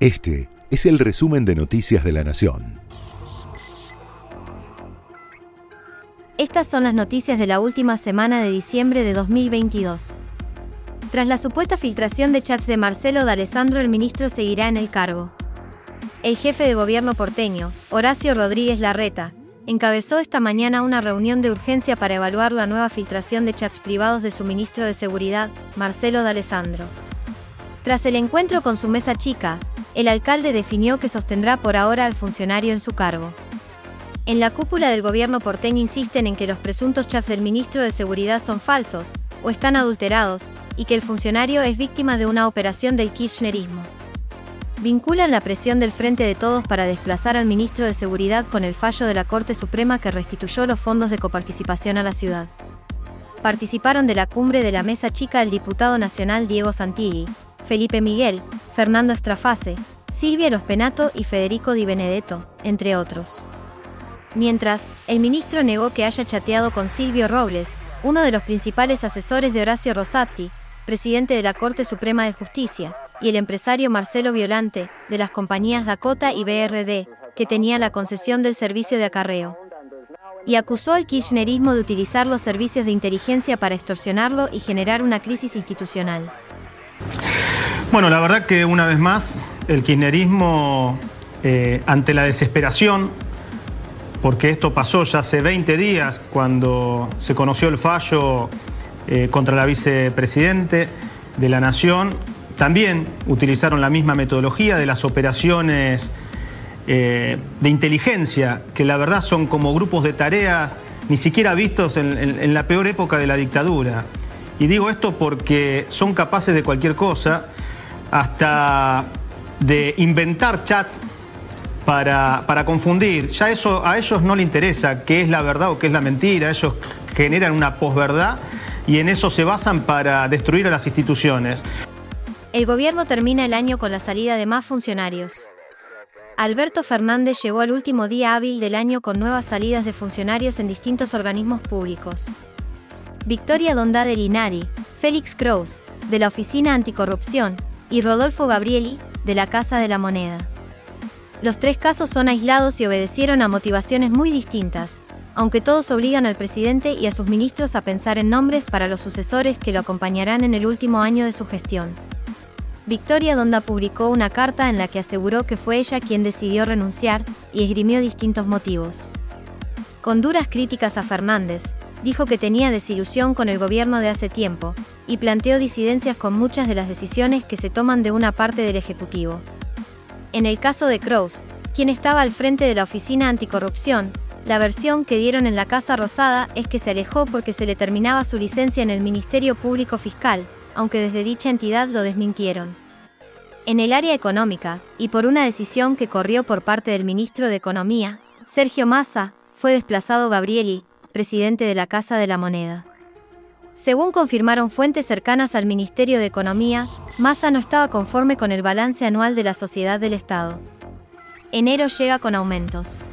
Este es el resumen de Noticias de la Nación. Estas son las noticias de la última semana de diciembre de 2022. Tras la supuesta filtración de chats de Marcelo de Alessandro, el ministro seguirá en el cargo. El jefe de gobierno porteño, Horacio Rodríguez Larreta, encabezó esta mañana una reunión de urgencia para evaluar la nueva filtración de chats privados de su ministro de Seguridad, Marcelo de Alessandro. Tras el encuentro con su mesa chica, el alcalde definió que sostendrá por ahora al funcionario en su cargo. En la cúpula del gobierno porteño insisten en que los presuntos chats del ministro de Seguridad son falsos o están adulterados y que el funcionario es víctima de una operación del kirchnerismo. Vinculan la presión del Frente de Todos para desplazar al ministro de Seguridad con el fallo de la Corte Suprema que restituyó los fondos de coparticipación a la ciudad. Participaron de la cumbre de la mesa chica el diputado nacional Diego Santilli, Felipe Miguel, Fernando Estrafase, Silvia Lospenato y Federico Di Benedetto, entre otros. Mientras, el ministro negó que haya chateado con Silvio Robles, uno de los principales asesores de Horacio Rosati, presidente de la Corte Suprema de Justicia, y el empresario Marcelo Violante, de las compañías Dakota y BRD, que tenía la concesión del servicio de acarreo. Y acusó al kirchnerismo de utilizar los servicios de inteligencia para extorsionarlo y generar una crisis institucional. Bueno, la verdad que una vez más el kirchnerismo, eh, ante la desesperación, porque esto pasó ya hace 20 días cuando se conoció el fallo eh, contra la vicepresidente de la Nación, también utilizaron la misma metodología de las operaciones eh, de inteligencia, que la verdad son como grupos de tareas ni siquiera vistos en la peor época de la dictadura. Y digo esto porque son capaces de cualquier cosa hasta de inventar chats para, para, confundir. Ya eso a ellos no les interesa qué es la verdad o qué es la mentira. Ellos generan una posverdad y en eso se basan para destruir a las instituciones. El gobierno termina el año con la salida de más funcionarios. Alberto Fernández llegó al último día hábil del año con nuevas salidas de funcionarios en distintos organismos públicos. Victoria Donda de Linari, Félix Kraus, de la Oficina Anticorrupción, y Rodolfo Gabrieli, de la Casa de la Moneda. Los tres casos son aislados y obedecieron a motivaciones muy distintas, aunque todos obligan al presidente y a sus ministros a pensar en nombres para los sucesores que lo acompañarán en el último año de su gestión. Victoria Donda publicó una carta en la que aseguró que fue ella quien decidió renunciar y esgrimió distintos motivos. Con duras críticas a Fernández, dijo que tenía desilusión con el gobierno de hace tiempo, y planteó disidencias con muchas de las decisiones que se toman de una parte del Ejecutivo. En el caso de Kraus, quien estaba al frente de la Oficina Anticorrupción, la versión que dieron en la Casa Rosada es que se alejó porque se le terminaba su licencia en el Ministerio Público Fiscal, aunque desde dicha entidad lo desmintieron. En el área económica, y por una decisión que corrió por parte del ministro de Economía, Sergio Massa, fue desplazado Gabrieli, presidente de la Casa de la Moneda. Según confirmaron fuentes cercanas al Ministerio de Economía, Massa no estaba conforme con el balance anual de la sociedad del Estado. Enero llega con aumentos.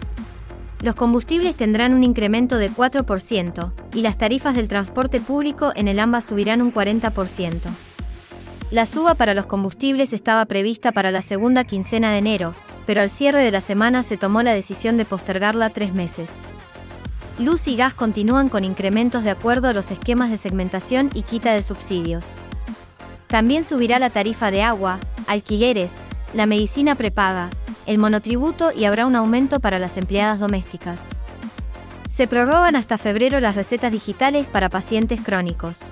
Los combustibles tendrán un incremento de 4% y las tarifas del transporte público en el AMBA subirán un 40%. La suba para los combustibles estaba prevista para la segunda quincena de enero, pero al cierre de la semana se tomó la decisión de postergarla tres meses. Luz y gas continúan con incrementos de acuerdo a los esquemas de segmentación y quita de subsidios. También subirá la tarifa de agua, alquileres, la medicina prepaga, el monotributo y habrá un aumento para las empleadas domésticas. Se prorrogan hasta febrero las recetas digitales para pacientes crónicos.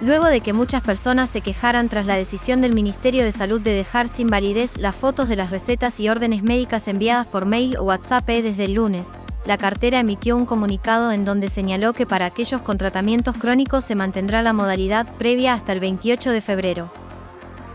Luego de que muchas personas se quejaran tras la decisión del Ministerio de Salud de dejar sin validez las fotos de las recetas y órdenes médicas enviadas por mail o WhatsApp desde el lunes, la cartera emitió un comunicado en donde señaló que para aquellos con tratamientos crónicos se mantendrá la modalidad previa hasta el 28 de febrero.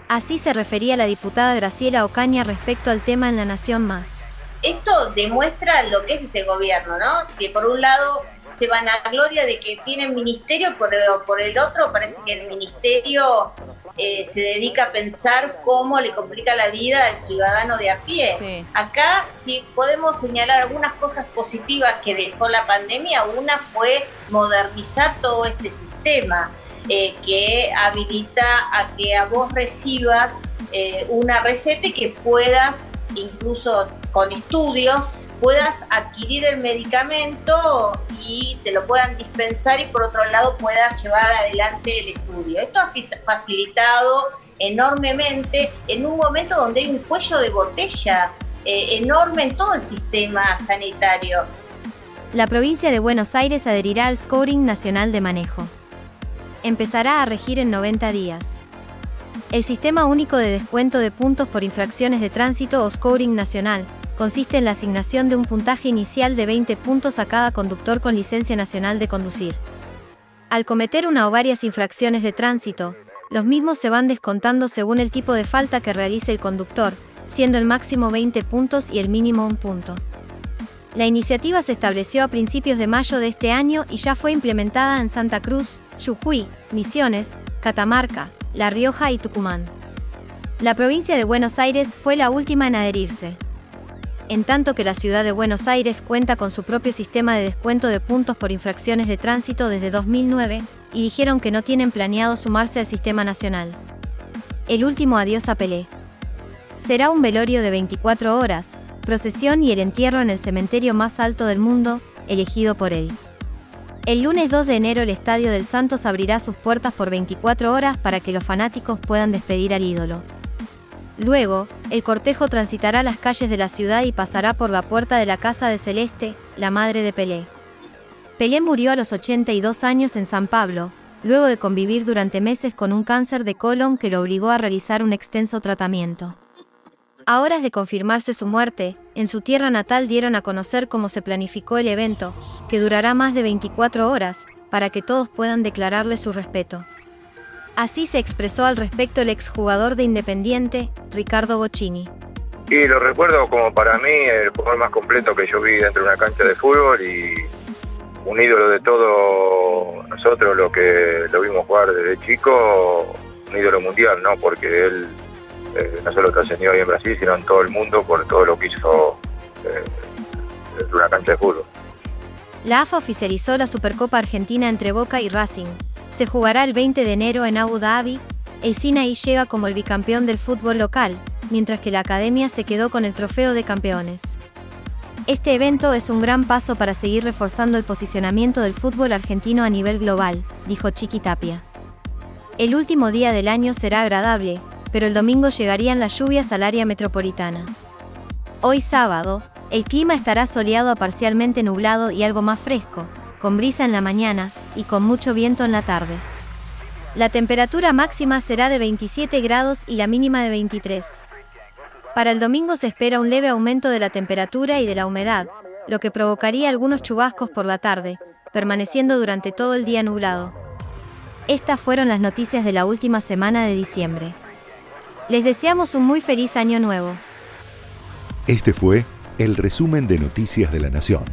Así se refería la diputada Graciela Ocaña respecto al tema en La Nación Más. Esto demuestra lo que es este gobierno, ¿no? Que por un lado se van a gloria de que tienen ministerio, por, por el otro parece que el ministerio eh, se dedica a pensar cómo le complica la vida al ciudadano de a pie. Acá si podemos señalar algunas cosas positivas que dejó la pandemia, una fue modernizar todo este sistema. eh, que habilita a que a vos recibas eh, una receta y que puedas, incluso con estudios, puedas adquirir el medicamento y te lo puedan dispensar y por otro lado puedas llevar adelante el estudio. Esto ha facilitado enormemente en un momento donde hay un cuello de botella eh, enorme en todo el sistema sanitario. La provincia de Buenos Aires adherirá al Scoring Nacional de Manejo. Empezará a regir en 90 días. El Sistema Único de Descuento de Puntos por Infracciones de Tránsito o Scoring Nacional consiste en la asignación de un puntaje inicial de 20 puntos a cada conductor con licencia nacional de conducir. Al cometer una o varias infracciones de tránsito, los mismos se van descontando según el tipo de falta que realice el conductor, siendo el máximo 20 puntos y el mínimo un punto. La iniciativa se estableció a principios de mayo de este año y ya fue implementada en Santa Cruz, Jujuy, Misiones, Catamarca, La Rioja y Tucumán. La provincia de Buenos Aires fue la última en adherirse. En tanto que la ciudad de Buenos Aires cuenta con su propio sistema de descuento de puntos por infracciones de tránsito desde 2009, y dijeron que no tienen planeado sumarse al sistema nacional. El último adiós a Pelé. Será un velorio de 24 horas, procesión y el entierro en el cementerio más alto del mundo, elegido por él. El lunes 2 de enero el Estadio del Santos abrirá sus puertas por 24 horas para que los fanáticos puedan despedir al ídolo. Luego, el cortejo transitará las calles de la ciudad y pasará por la puerta de la casa de Celeste, la madre de Pelé. Pelé murió a los 82 años en San Pablo, luego de convivir durante meses con un cáncer de colon que lo obligó a realizar un extenso tratamiento. A horas de confirmarse su muerte, en su tierra natal dieron a conocer cómo se planificó el evento, que durará más de 24 horas, para que todos puedan declararle su respeto. Así se expresó al respecto el exjugador de Independiente, Ricardo Bocini. Y lo recuerdo como para mí el jugador más completo que yo vi dentro de una cancha de fútbol y un ídolo de todos nosotros, lo que lo vimos jugar desde chico, un ídolo mundial, ¿no? Porque él eh, no solo trascendió ahí en Brasil, sino en todo el mundo por todo lo que hizo eh, en una cancha de fútbol. La AFA oficializó la Supercopa Argentina entre Boca y Racing. Se jugará el 20 de enero en Abu Dhabi. El Sinaí llega como el bicampeón del fútbol local, mientras que la Academia se quedó con el trofeo de campeones. Este evento es un gran paso para seguir reforzando el posicionamiento del fútbol argentino a nivel global, dijo Chiqui Tapia. El último día del año será agradable, pero el domingo llegarían las lluvias al área metropolitana. Hoy sábado, el clima estará soleado a parcialmente nublado y algo más fresco, con brisa en la mañana y con mucho viento en la tarde. La temperatura máxima será de 27 grados y la mínima de 23. Para el domingo se espera un leve aumento de la temperatura y de la humedad, lo que provocaría algunos chubascos por la tarde, permaneciendo durante todo el día nublado. Estas fueron las noticias de la última semana de diciembre. Les deseamos un muy feliz año nuevo. Este fue el resumen de Noticias de la Nación.